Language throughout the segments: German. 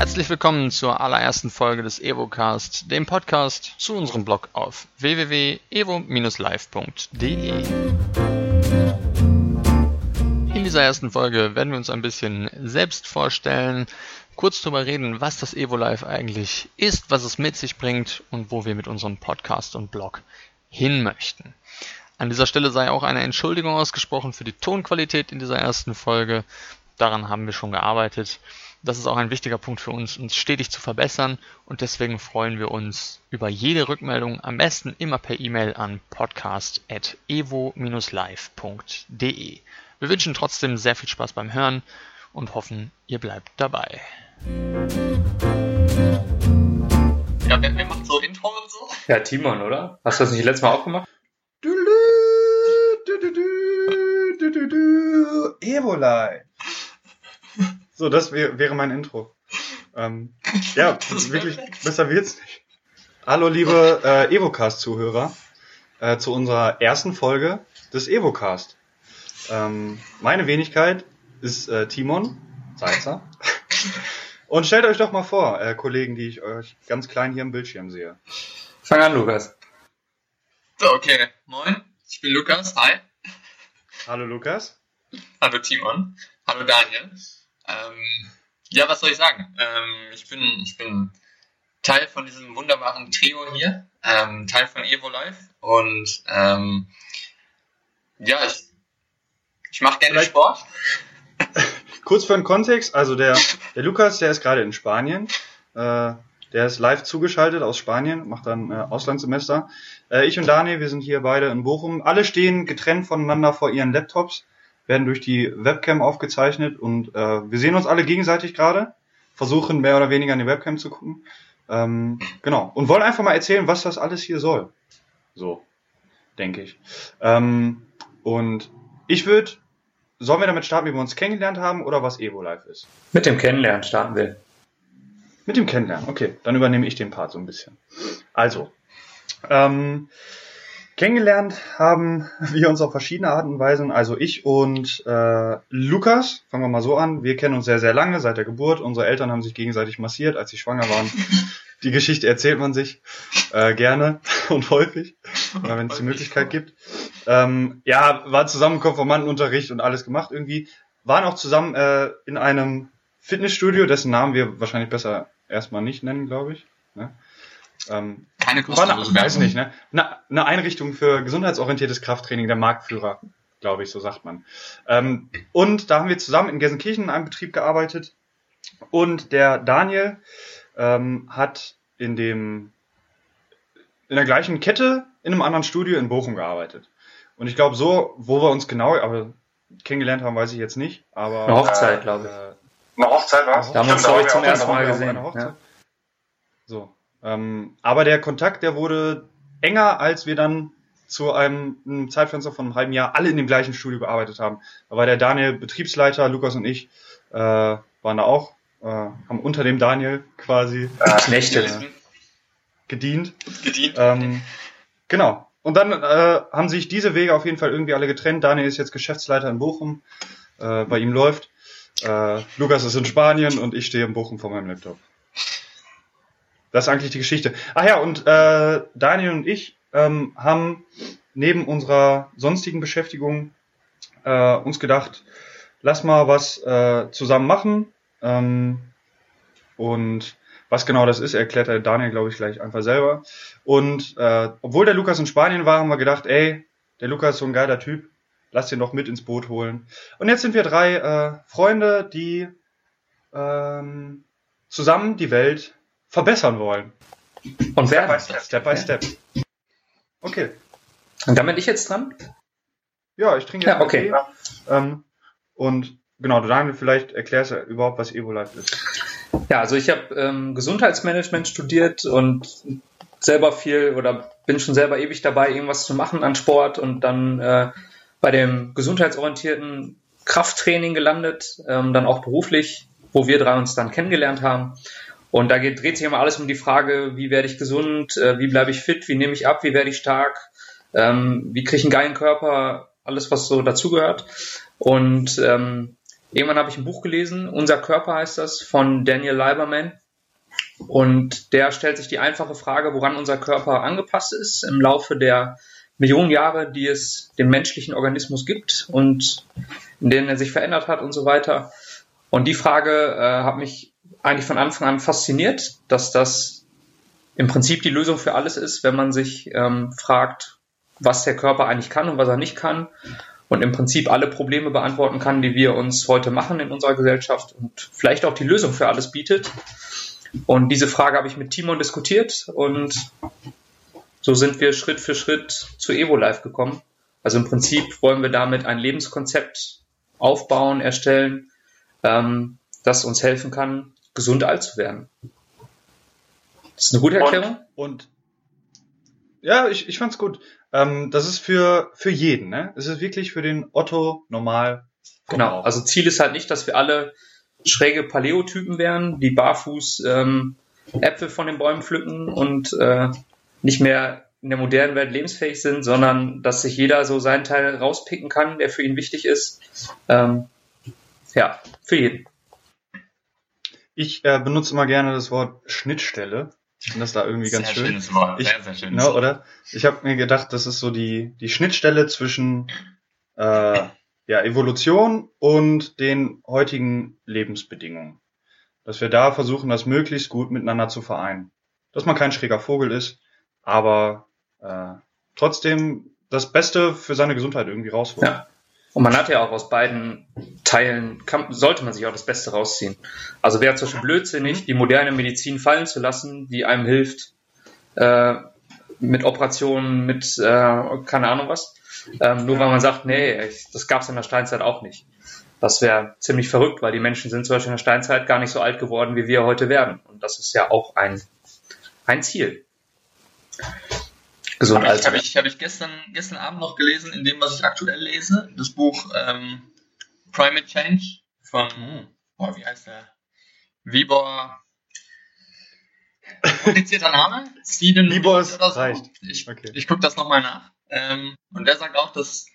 Herzlich willkommen zur allerersten Folge des EvoCast, dem Podcast zu unserem Blog auf www.evo-live.de. In dieser ersten Folge werden wir uns ein bisschen selbst vorstellen, kurz darüber reden, was das Evo Live eigentlich ist, was es mit sich bringt und wo wir mit unserem Podcast und Blog hin möchten. An dieser Stelle sei auch eine Entschuldigung ausgesprochen für die Tonqualität in dieser ersten Folge. Daran haben wir schon gearbeitet. Das ist auch ein wichtiger Punkt für uns, uns stetig zu verbessern und deswegen freuen wir uns über jede Rückmeldung, am besten immer per E-Mail an podcast.evo-live.de. Wir wünschen trotzdem sehr viel Spaß beim Hören und hoffen, ihr bleibt dabei. Ja, wer, wer macht so Intro und so? Ja, Timon, oder? Hast du das nicht letztes Mal auch gemacht? Evolai. So, das wär, wäre mein Intro. Ähm, ja, wirklich, besser wird's nicht. Hallo, liebe äh, Evocast-Zuhörer, äh, zu unserer ersten Folge des Evocast. Ähm, meine Wenigkeit ist äh, Timon Seitzer. Und stellt euch doch mal vor, äh, Kollegen, die ich euch ganz klein hier im Bildschirm sehe. Fang an, Lukas. So, okay. Moin, ich bin Lukas. Hi. Hallo Lukas. Hallo Timon. Hallo Daniel. Ähm, ja, was soll ich sagen? Ähm, ich, bin, ich bin Teil von diesem wunderbaren Trio hier, ähm, Teil von Evo Live und ähm, ja, ich, ich mache gerne Vielleicht- Sport. Kurz für den Kontext, also der, der Lukas, der ist gerade in Spanien. Äh, der ist live zugeschaltet aus Spanien, macht dann äh, Auslandssemester. Äh, ich und Daniel, wir sind hier beide in Bochum. Alle stehen getrennt voneinander vor ihren Laptops, werden durch die Webcam aufgezeichnet und äh, wir sehen uns alle gegenseitig gerade, versuchen mehr oder weniger in die Webcam zu gucken. Ähm, genau. Und wollen einfach mal erzählen, was das alles hier soll. So, denke ich. Ähm, und ich würde Sollen wir damit starten, wie wir uns kennengelernt haben oder was Evo Live ist? Mit dem Kennenlernen starten wir. Mit dem Kennenlernen, okay. Dann übernehme ich den Part so ein bisschen. Also, ähm, kennengelernt haben wir uns auf verschiedene Arten und Weisen. Also ich und äh, Lukas, fangen wir mal so an. Wir kennen uns sehr, sehr lange, seit der Geburt. Unsere Eltern haben sich gegenseitig massiert, als sie schwanger waren. Die Geschichte erzählt man sich äh, gerne und häufig, äh, wenn es die Möglichkeit gibt. Ähm, ja, war zusammen Konformantenunterricht und alles gemacht irgendwie. Waren auch zusammen äh, in einem Fitnessstudio, dessen Namen wir wahrscheinlich besser erstmal nicht nennen, glaube ich. Ne? Ähm, Keine war eine, kostenlose weiß Werbung. nicht, ne? Eine, eine Einrichtung für gesundheitsorientiertes Krafttraining, der Marktführer, glaube ich, so sagt man. Ähm, und da haben wir zusammen in Gelsenkirchen in einem Betrieb gearbeitet. Und der Daniel ähm, hat in dem in der gleichen Kette in einem anderen Studio in Bochum gearbeitet. Und ich glaube, so, wo wir uns genau, aber kennengelernt haben, weiß ich jetzt nicht. Aber Eine Hochzeit, glaube ich. Äh, eine Hochzeit war Da haben wir uns, glaube ich, zum ersten Mal gesehen. Eine Hochzeit. Ja. So. Ähm, aber der Kontakt, der wurde enger, als wir dann zu einem, einem Zeitfenster von einem halben Jahr alle in dem gleichen Studio gearbeitet haben. Da war der Daniel Betriebsleiter, Lukas und ich äh, waren da auch, äh, haben unter dem Daniel quasi Knechte. Ja. gedient. Gedient. Ähm, genau. Und dann äh, haben sich diese Wege auf jeden Fall irgendwie alle getrennt. Daniel ist jetzt Geschäftsleiter in Bochum. Äh, bei ihm läuft. Äh, Lukas ist in Spanien und ich stehe in Bochum vor meinem Laptop. Das ist eigentlich die Geschichte. Ach ja, und äh, Daniel und ich ähm, haben neben unserer sonstigen Beschäftigung äh, uns gedacht, lass mal was äh, zusammen machen. Ähm, und was genau das ist, erklärt der Daniel, glaube ich, gleich einfach selber. Und äh, obwohl der Lukas in Spanien war, haben wir gedacht, ey, der Lukas ist so ein geiler Typ, lass den doch mit ins Boot holen. Und jetzt sind wir drei äh, Freunde, die ähm, zusammen die Welt verbessern wollen. Und wer? Step by step. Okay. Und damit ich jetzt dran? Ja, ich trinke Ja, jetzt okay. Kaffee. Ähm, und genau, Daniel, vielleicht erklärst du überhaupt, was Evo-Life ist. Ja, also ich habe ähm, Gesundheitsmanagement studiert und selber viel oder bin schon selber ewig dabei, irgendwas zu machen an Sport und dann äh, bei dem gesundheitsorientierten Krafttraining gelandet, ähm, dann auch beruflich, wo wir drei uns dann kennengelernt haben. Und da geht, dreht sich immer alles um die Frage, wie werde ich gesund, äh, wie bleibe ich fit, wie nehme ich ab, wie werde ich stark, ähm, wie kriege ich einen geilen Körper, alles was so dazugehört. Und ähm, irgendwann habe ich ein Buch gelesen, Unser Körper heißt das, von Daniel Leiberman. Und der stellt sich die einfache Frage, woran unser Körper angepasst ist im Laufe der Millionen Jahre, die es dem menschlichen Organismus gibt und in denen er sich verändert hat und so weiter. Und die Frage äh, hat mich eigentlich von Anfang an fasziniert, dass das im Prinzip die Lösung für alles ist, wenn man sich ähm, fragt, was der Körper eigentlich kann und was er nicht kann und im Prinzip alle Probleme beantworten kann, die wir uns heute machen in unserer Gesellschaft und vielleicht auch die Lösung für alles bietet. Und diese Frage habe ich mit Timon diskutiert und so sind wir Schritt für Schritt zu EvoLife gekommen. Also im Prinzip wollen wir damit ein Lebenskonzept aufbauen, erstellen, ähm, das uns helfen kann, gesund alt zu werden. Das ist eine gute Erklärung. Und, und ja, ich, ich fand's gut. Ähm, das ist für, für jeden, ne? Es ist wirklich für den Otto normal. Genau. Also Ziel ist halt nicht, dass wir alle schräge Paleotypen wären, die barfuß ähm, Äpfel von den Bäumen pflücken und äh, nicht mehr in der modernen Welt lebensfähig sind, sondern dass sich jeder so seinen Teil rauspicken kann, der für ihn wichtig ist. Ähm, ja, für jeden. Ich äh, benutze immer gerne das Wort Schnittstelle. Ich finde das da irgendwie ganz sehr schön. Schönes Wort. Ich, sehr, sehr schönes ne, Wort. oder? Ich habe mir gedacht, das ist so die, die Schnittstelle zwischen äh, ja, Evolution und den heutigen Lebensbedingungen. Dass wir da versuchen, das möglichst gut miteinander zu vereinen. Dass man kein schräger Vogel ist, aber äh, trotzdem das Beste für seine Gesundheit irgendwie rausholt. Ja. Und man hat ja auch aus beiden Teilen, kann, sollte man sich auch das Beste rausziehen. Also wäre zum Beispiel blödsinnig, die moderne Medizin fallen zu lassen, die einem hilft, äh, mit Operationen, mit äh, keine Ahnung was. Ähm, nur weil man sagt, nee, ich, das gab es in der Steinzeit auch nicht. Das wäre ziemlich verrückt, weil die Menschen sind zum Beispiel in der Steinzeit gar nicht so alt geworden, wie wir heute werden. Und das ist ja auch ein, ein Ziel. Gesund Habe ich, alt hab ich, hab ich gestern, gestern Abend noch gelesen, in dem, was ich aktuell lese, das Buch ähm, Primate Change von, oh, wie heißt der? Vibor. Komplizierter Name? Steven Vibor ist- so. reicht. Ich, Okay. ich gucke das nochmal nach. Ähm, und der sagt auch, dass,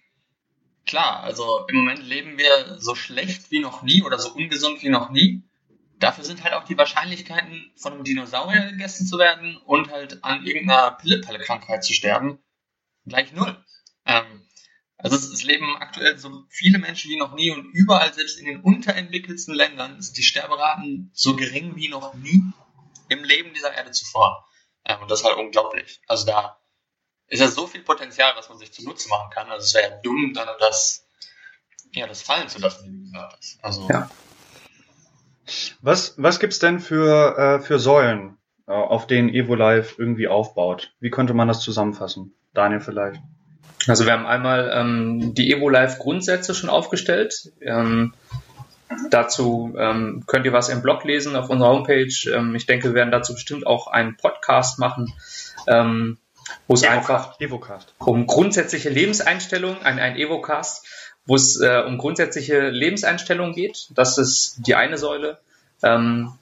klar, also im Moment leben wir so schlecht wie noch nie oder so ungesund wie noch nie. Dafür sind halt auch die Wahrscheinlichkeiten, von einem Dinosaurier gegessen zu werden und halt an irgendeiner Pillepalle-Krankheit zu sterben, gleich null. Ähm, also es, leben aktuell so viele Menschen wie noch nie und überall, selbst in den unterentwickelsten Ländern, sind die Sterberaten so gering wie noch nie im Leben dieser Erde zuvor. Ähm, und das ist halt unglaublich. Also da ist ja so viel Potenzial, was man sich zunutze machen kann. Also es wäre ja dumm, dann das, ja, das fallen zu lassen, wie du gesagt hast. Also Ja. Was, was gibt's denn für, äh, für Säulen, äh, auf denen EvoLife irgendwie aufbaut? Wie könnte man das zusammenfassen? Daniel vielleicht. Also wir haben einmal ähm, die EvoLife Grundsätze schon aufgestellt. Ähm, dazu ähm, könnt ihr was im Blog lesen auf unserer Homepage. Ähm, ich denke, wir werden dazu bestimmt auch einen Podcast machen, ähm, wo es einfach Evocast. um grundsätzliche Lebenseinstellungen, ein, ein Evocast, wo es äh, um grundsätzliche Lebenseinstellungen geht. Das ist die eine Säule. Ähm,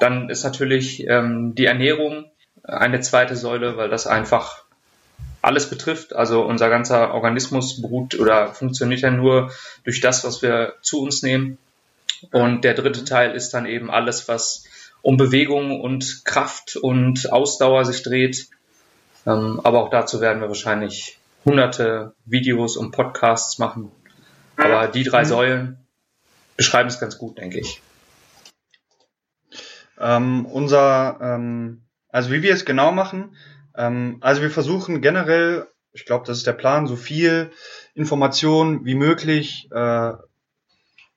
dann ist natürlich ähm, die Ernährung eine zweite Säule, weil das einfach alles betrifft. Also unser ganzer Organismus beruht oder funktioniert ja nur durch das, was wir zu uns nehmen. Und der dritte Teil ist dann eben alles, was um Bewegung und Kraft und Ausdauer sich dreht. Ähm, aber auch dazu werden wir wahrscheinlich hunderte Videos und Podcasts machen. Aber die drei. Säulen beschreiben es ganz gut, denke ich. Ähm, unser, ähm, also wie wir es genau machen, ähm, also wir versuchen generell, ich glaube, das ist der Plan, so viel Information wie möglich äh,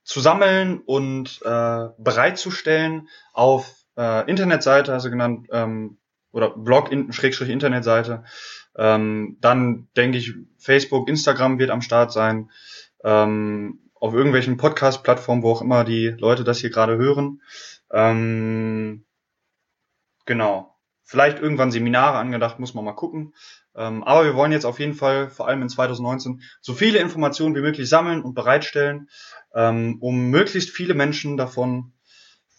zu sammeln und äh, bereitzustellen auf äh, Internetseite, also genannt, ähm, oder Blog, Schrägstrich Internetseite. Ähm, dann denke ich, Facebook, Instagram wird am Start sein. Ähm, auf irgendwelchen Podcast-Plattformen, wo auch immer die Leute das hier gerade hören. Ähm, genau. Vielleicht irgendwann Seminare angedacht, muss man mal gucken. Ähm, aber wir wollen jetzt auf jeden Fall, vor allem in 2019, so viele Informationen wie möglich sammeln und bereitstellen, ähm, um möglichst viele Menschen davon,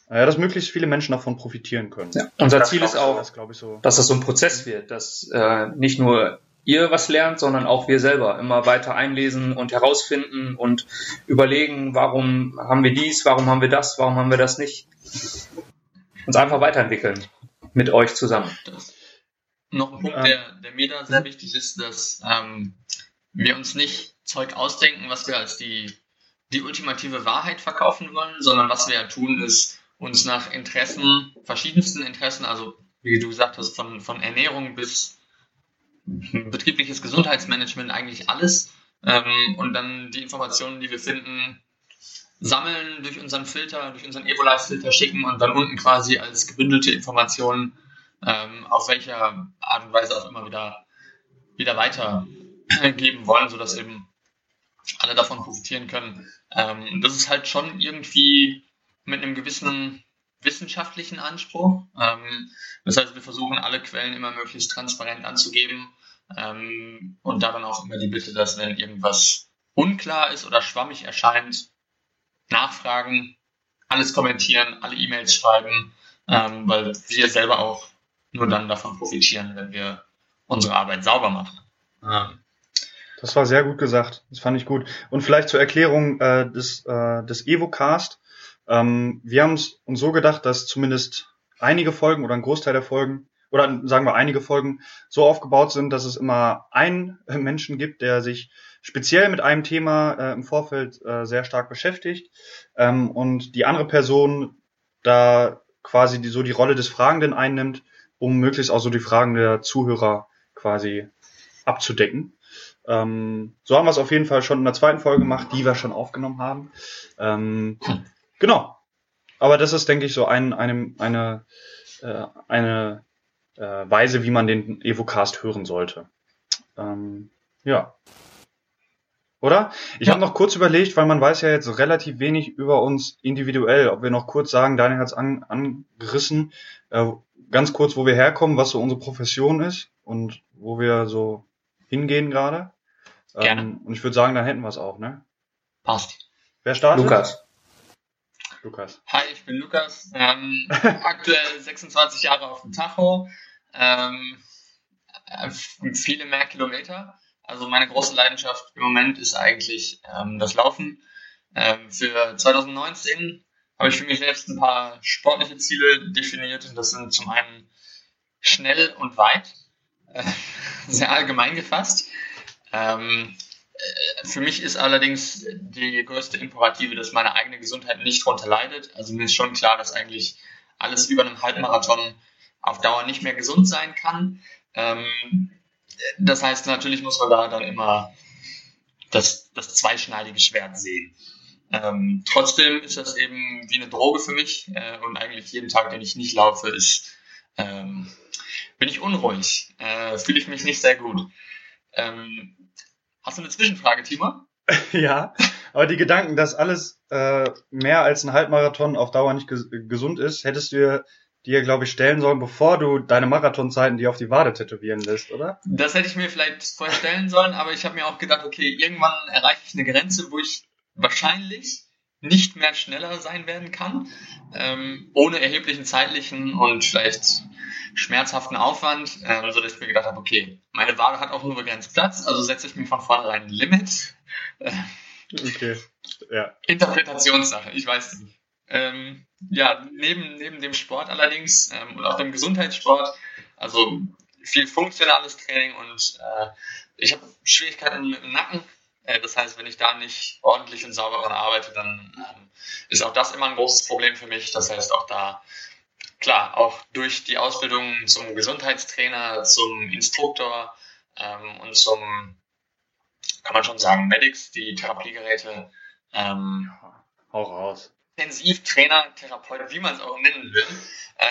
äh, dass möglichst viele Menschen davon profitieren können. Ja. Unser Das Ziel ist auch, das ich so. dass das so ein Prozess wird, dass äh, nicht nur ihr was lernt, sondern auch wir selber immer weiter einlesen und herausfinden und überlegen, warum haben wir dies, warum haben wir das, warum haben wir das nicht. Uns einfach weiterentwickeln mit euch zusammen. Das. Noch ein Punkt, der, der mir da sehr wichtig ist, dass ähm, wir uns nicht Zeug ausdenken, was wir als die, die ultimative Wahrheit verkaufen wollen, sondern was wir ja tun, ist uns nach Interessen, verschiedensten Interessen, also wie du gesagt hast, von, von Ernährung bis betriebliches Gesundheitsmanagement, eigentlich alles. Ähm, und dann die Informationen, die wir finden, sammeln, durch unseren Filter, durch unseren Evolife-Filter schicken und dann unten quasi als gebündelte Informationen ähm, auf welcher Art und Weise auch immer wieder, wieder weitergeben wollen, sodass eben alle davon profitieren können. Ähm, das ist halt schon irgendwie mit einem gewissen wissenschaftlichen Anspruch. Ähm, das heißt, wir versuchen alle Quellen immer möglichst transparent anzugeben ähm, und da dann auch immer die Bitte, dass wenn irgendwas unklar ist oder schwammig erscheint, nachfragen, alles kommentieren, alle E-Mails schreiben, ähm, weil wir selber auch nur dann davon profitieren, wenn wir unsere Arbeit sauber machen. Ähm, das war sehr gut gesagt. Das fand ich gut. Und vielleicht zur Erklärung äh, des, äh, des Evocast. Ähm, wir haben es uns so gedacht, dass zumindest einige Folgen oder ein Großteil der Folgen oder sagen wir einige Folgen so aufgebaut sind, dass es immer einen Menschen gibt, der sich speziell mit einem Thema äh, im Vorfeld äh, sehr stark beschäftigt ähm, und die andere Person da quasi die, so die Rolle des Fragenden einnimmt, um möglichst auch so die Fragen der Zuhörer quasi abzudecken. Ähm, so haben wir es auf jeden Fall schon in der zweiten Folge gemacht, die wir schon aufgenommen haben. Ähm, genau. Aber das ist, denke ich, so ein, eine, eine, äh, eine äh, Weise, wie man den Evocast hören sollte. Ähm, ja. Oder? Ich ja. habe noch kurz überlegt, weil man weiß ja jetzt relativ wenig über uns individuell, ob wir noch kurz sagen, Daniel hat es an, angerissen, äh, ganz kurz, wo wir herkommen, was so unsere Profession ist und wo wir so hingehen gerade. Gerne. Ähm, und ich würde sagen, dann hätten wir es auch, ne? Passt. Wer startet? Lukas. Lukas. Hi, ich bin Lukas. Ähm, aktuell 26 Jahre auf dem Tacho. Ähm, äh, viele mehr Kilometer. Also meine große Leidenschaft im Moment ist eigentlich ähm, das Laufen. Ähm, für 2019 habe ich für mich selbst ein paar sportliche Ziele definiert. Und das sind zum einen schnell und weit, äh, sehr allgemein gefasst. Für mich ist allerdings die größte Imperative, dass meine eigene Gesundheit nicht darunter leidet. Also mir ist schon klar, dass eigentlich alles über einem Halbmarathon auf Dauer nicht mehr gesund sein kann. Ähm, das heißt, natürlich muss man da dann immer das, das zweischneidige Schwert sehen. Ähm, trotzdem ist das eben wie eine Droge für mich äh, und eigentlich jeden Tag, den ich nicht laufe, ist, ähm, bin ich unruhig, äh, fühle ich mich nicht sehr gut. Ähm, hast du eine Zwischenfrage, Timo? ja, aber die Gedanken, dass alles äh, mehr als ein Halbmarathon auf Dauer nicht ges gesund ist, hättest du dir, glaube ich, stellen sollen, bevor du deine Marathonzeiten dir auf die Wade tätowieren lässt, oder? Das hätte ich mir vielleicht vorstellen sollen, aber ich habe mir auch gedacht, okay, irgendwann erreiche ich eine Grenze, wo ich wahrscheinlich nicht mehr schneller sein werden kann, ähm, ohne erheblichen zeitlichen und vielleicht schmerzhaften Aufwand, ähm, so dass ich mir gedacht habe, okay, meine Ware hat auch nur begrenzt Platz, also setze ich mir von vornherein ein Limit. Äh, okay, ja. Interpretationssache, ich weiß nicht. Ähm, ja, neben, neben dem Sport allerdings ähm, und auch dem Gesundheitssport, also viel funktionales Training und äh, ich habe Schwierigkeiten mit dem Nacken. Äh, das heißt, wenn ich da nicht ordentlich und sauber arbeite, dann ähm, ist auch das immer ein großes Problem für mich. Das heißt, auch da, klar, auch durch die Ausbildung zum Gesundheitstrainer, zum Instruktor ähm, und zum, kann man schon sagen, Medics, die Therapiegeräte. Ähm, Hau raus. Intensivtrainer, Therapeut, wie man es auch nennen will, äh,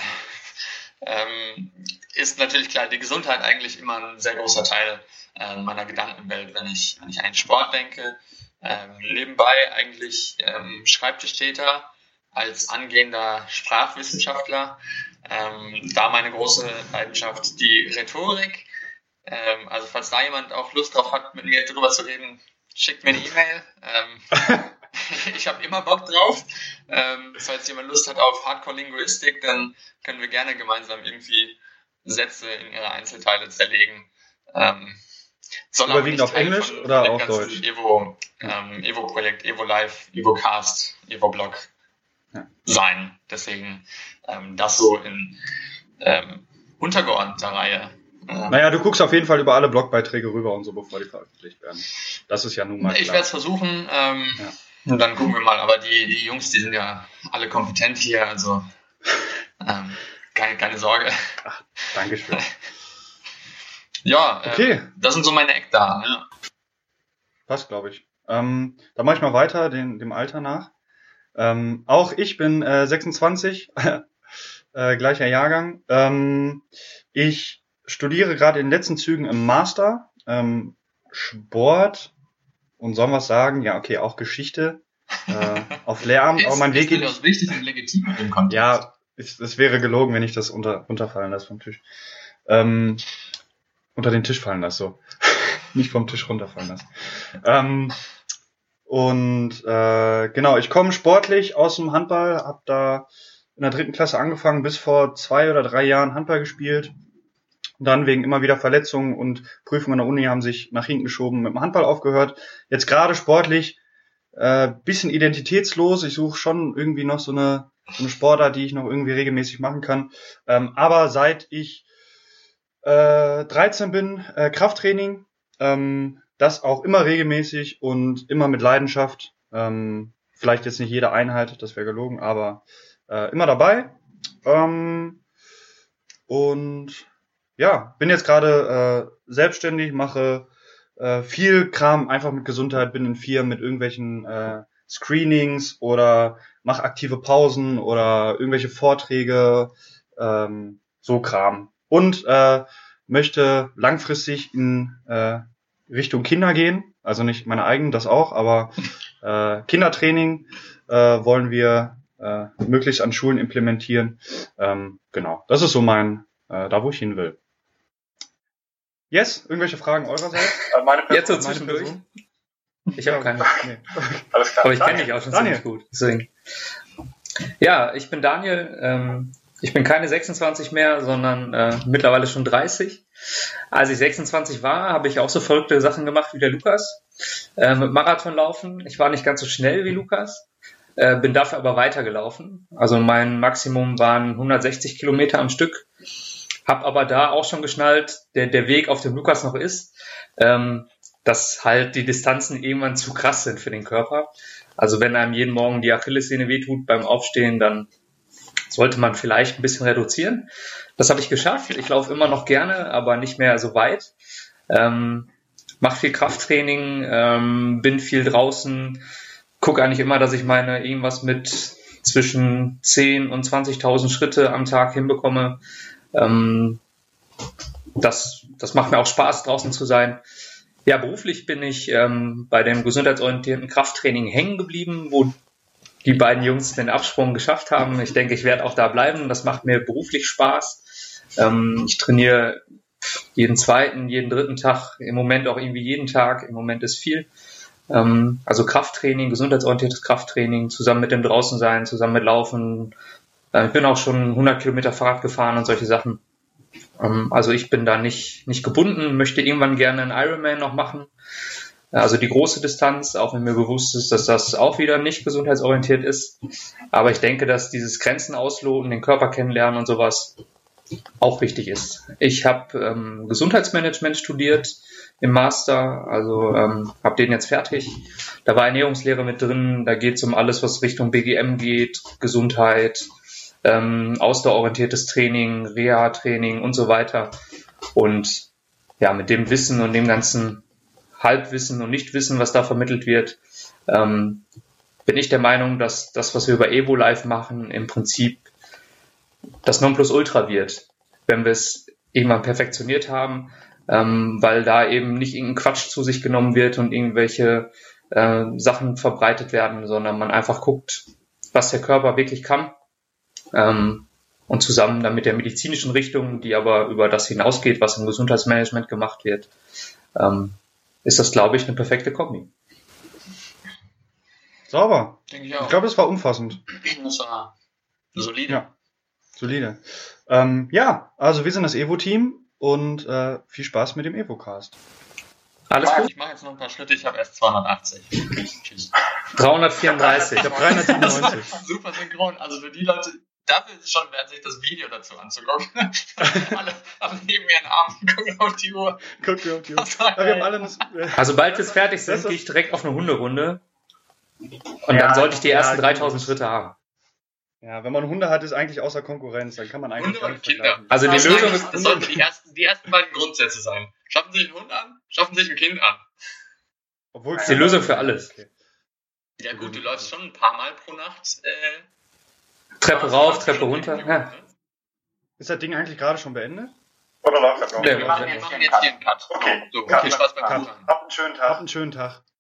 ähm, ist natürlich klar, die Gesundheit eigentlich immer ein sehr großer Teil äh, meiner Gedankenwelt, wenn ich, wenn ich an Sport denke. Ähm, nebenbei eigentlich ähm, Schreibtischtäter als angehender Sprachwissenschaftler. Ähm, da meine große Leidenschaft die Rhetorik. Ähm, also falls da jemand auch Lust drauf hat, mit mir drüber zu reden, schickt mir eine E-Mail. Ähm, ich habe immer Bock drauf. Ähm, falls jemand Lust hat auf Hardcore-Linguistik, dann können wir gerne gemeinsam irgendwie Sätze in ihre Einzelteile zerlegen. Ähm, Überwiegend auf Englisch oder auf Deutsch? Evo, ähm, Evo-Projekt, Evo Live, Evo Cast, Evo Blog. Sein. Deswegen ähm, das so in ähm, untergeordneter Reihe. Ähm, Naja, du guckst auf jeden Fall über alle Blogbeiträge rüber und so, bevor die veröffentlicht werden. Das ist ja nun mal ich werde es versuchen. Ähm, Ja. Und dann gucken wir mal. Aber die, die Jungs, die sind ja alle kompetent hier. Also ähm, keine, keine Sorge. Dankeschön. Ja, ähm, Okay. das sind so meine Eckdaten. Ja. Passt, glaube ich. Ähm, dann mache ich mal weiter, den, dem Alter nach. Ähm, auch ich bin äh, 26, äh, gleicher Jahrgang. Ähm, ich studiere gerade in den letzten Zügen im Master ähm, Sport und sollen wir was sagen? Ja, okay, auch Geschichte äh, auf Lehramt. aber mein Weg geht wichtig und legitim in dem Kontext. Ja, es, es wäre gelogen, wenn ich das unter, runterfallen lasse vom Tisch. Ähm, unter den Tisch fallen lasse, so. Nicht vom Tisch runterfallen lasse. Ähm, und äh, genau, ich komme sportlich aus dem Handball, habe da in der dritten Klasse angefangen, bis vor zwei oder drei Jahren Handball gespielt. Dann wegen immer wieder Verletzungen und Prüfungen an der Uni haben sich nach hinten geschoben, mit dem Handball aufgehört. Jetzt gerade sportlich äh, bisschen identitätslos. Ich suche schon irgendwie noch so eine, so eine Sportart, die ich noch irgendwie regelmäßig machen kann. Ähm, aber seit ich äh, 13 bin, äh, Krafttraining, ähm, das auch immer regelmäßig und immer mit Leidenschaft. Ähm, vielleicht jetzt nicht jede Einheit, das wäre gelogen, aber äh, immer dabei. Ähm, und ja, bin jetzt gerade äh, selbstständig, mache äh, viel Kram einfach mit Gesundheit, bin in Firmen mit irgendwelchen äh, Screenings oder mache aktive Pausen oder irgendwelche Vorträge, ähm, so Kram. Und äh, möchte langfristig in äh, Richtung Kinder gehen, also nicht meine eigenen, das auch, aber äh, Kindertraining äh, wollen wir äh, möglichst an Schulen implementieren. Ähm, genau, das ist so mein, äh, da wo ich hin will. Yes, irgendwelche Fragen eurerseits? Äh, meine Person, Jetzt so zwischendurch? Ich habe keine. Nee. Alles klar. Aber ich kenne Daniel. dich auch schon Daniel. ziemlich gut. Deswegen. Ja, ich bin Daniel. Ähm, ich bin keine 26 mehr, sondern äh, mittlerweile schon 30. Als ich 26 war, habe ich auch so verrückte Sachen gemacht wie der Lukas. Äh, mit Marathonlaufen. Ich war nicht ganz so schnell wie Lukas, äh, bin dafür aber weitergelaufen. Also mein Maximum waren 160 Kilometer am Stück. Hab aber da auch schon geschnallt, der, der Weg auf dem Lukas noch ist, ähm, dass halt die Distanzen irgendwann zu krass sind für den Körper. Also wenn einem jeden Morgen die Achillessehne wehtut beim Aufstehen, dann sollte man vielleicht ein bisschen reduzieren. Das habe ich geschafft. Ich laufe immer noch gerne, aber nicht mehr so weit. Ähm, Mache viel Krafttraining, ähm, bin viel draußen, gucke eigentlich immer, dass ich meine irgendwas mit zwischen 10 und 20.000 Schritte am Tag hinbekomme. Ähm, das, das macht mir auch Spaß, draußen zu sein. Ja, beruflich bin ich ähm, bei dem gesundheitsorientierten Krafttraining hängen geblieben, wo die beiden Jungs den Absprung geschafft haben. Ich denke, ich werde auch da bleiben. Das macht mir beruflich Spaß. Ähm, ich trainiere jeden zweiten, jeden dritten Tag, im Moment auch irgendwie jeden Tag. Im Moment ist viel. Ähm, also Krafttraining, gesundheitsorientiertes Krafttraining, zusammen mit dem Draußensein, zusammen mit Laufen. Äh, ich bin auch schon 100 Kilometer Fahrrad gefahren und solche Sachen. Ähm, also ich bin da nicht, nicht gebunden, möchte irgendwann gerne einen Ironman noch machen. Also die große Distanz, auch wenn mir bewusst ist, dass das auch wieder nicht gesundheitsorientiert ist. Aber ich denke, dass dieses Grenzen ausloten, den Körper kennenlernen und sowas auch wichtig ist. Ich habe ähm, Gesundheitsmanagement studiert im Master, also ähm, habe den jetzt fertig. Da war Ernährungslehre mit drin, da geht es um alles, was Richtung BGM geht, Gesundheit, ähm, ausdauerorientiertes Training, Reha-Training und so weiter. Und ja, mit dem Wissen und dem ganzen Halbwissen und Nichtwissen, was da vermittelt wird, ähm, bin ich der Meinung, dass das, was wir über Evo Live machen, im Prinzip das Nonplusultra wird, wenn wir es irgendwann perfektioniert haben, ähm, weil da eben nicht irgendein Quatsch zu sich genommen wird und irgendwelche äh, Sachen verbreitet werden, sondern man einfach guckt, was der Körper wirklich kann ähm, und zusammen dann mit der medizinischen Richtung, die aber über das hinausgeht, was im Gesundheitsmanagement gemacht wird, ähm, ist das, glaube ich, eine perfekte Kombi. Sauber. Denke ich auch. Ich glaube, das war umfassend. das war solide. Ja. Solide. Ähm, ja, also wir sind das Evo-Team und äh, viel Spaß mit dem Evo-Cast. Alles gut? Ich mache jetzt noch ein paar Schritte, ich habe erst 280. Tschüss. 334. Ich habe 397. Super synchron. Also für die Leute, dafür ist es schon wert, sich das Video dazu anzugucken. alle, alle neben ihren Armen gucken auf die Uhr. Guck dir auf die Uhr. Das Ja, haben das, äh, Also sobald wir fertig sind, Das ist- gehe ich direkt auf eine Hunderunde. Und Ja, dann sollte ich die ja, ersten die- 3000 Schritte haben. ja, wenn man Hunde hat, ist eigentlich außer Konkurrenz. Dann kann man eigentlich Hunde und Kinder. Also die Das Lösung ist- Das sollten die ersten, die ersten beiden Grundsätze sein. Schaffen Sie einen Hund an, schaffen Sie sich ein Kind an. Obwohl ist die Lösung für alles. Okay. Ja gut, du läufst schon ein paar Mal pro Nacht. Äh, Treppe rauf, Treppe runter. Ja. Ist das Ding eigentlich gerade schon beendet? Oder läuft das noch? Ja, Wir machen, wir machen jetzt hier einen Cut. Okay. So, Cut. viel Spaß beim Cut. Habt einen schönen Habt Tag. einen schönen Tag.